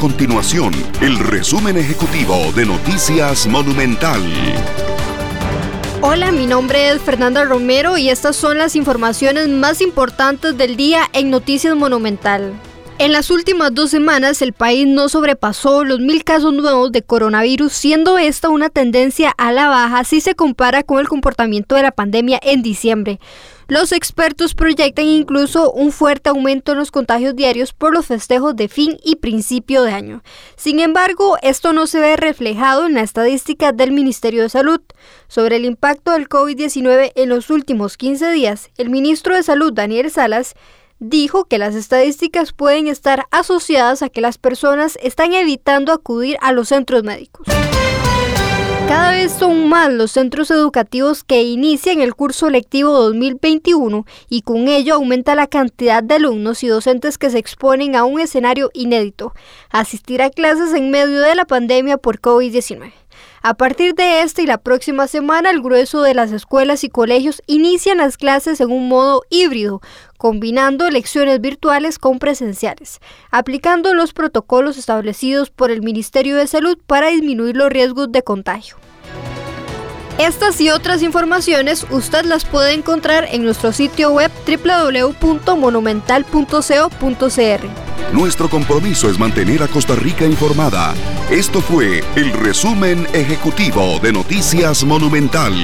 continuación el resumen ejecutivo de Noticias Monumental. Hola, mi nombre es Fernanda Romero y estas son las informaciones más importantes del día en Noticias Monumental. En las últimas dos semanas el país no sobrepasó los mil casos nuevos de coronavirus, siendo esta una tendencia a la baja si se compara con el comportamiento de la pandemia en diciembre. Los expertos proyectan incluso un fuerte aumento en los contagios diarios por los festejos de fin y principio de año. Sin embargo, esto no se ve reflejado en la estadística del Ministerio de Salud. Sobre el impacto del COVID-19 en los últimos 15 días, el ministro de Salud, Daniel Salas, dijo que las estadísticas pueden estar asociadas a que las personas están evitando acudir a los centros médicos. Cada vez son más los centros educativos que inician el curso lectivo 2021 y con ello aumenta la cantidad de alumnos y docentes que se exponen a un escenario inédito, asistir a clases en medio de la pandemia por COVID-19. A partir de esta y la próxima semana, el grueso de las escuelas y colegios inician las clases en un modo híbrido, combinando lecciones virtuales con presenciales, aplicando los protocolos establecidos por el Ministerio de Salud para disminuir los riesgos de contagio. Estas y otras informaciones usted las puede encontrar en nuestro sitio web www.monumental.co.cr. Nuestro compromiso es mantener a Costa Rica informada. Esto fue el resumen ejecutivo de Noticias Monumental.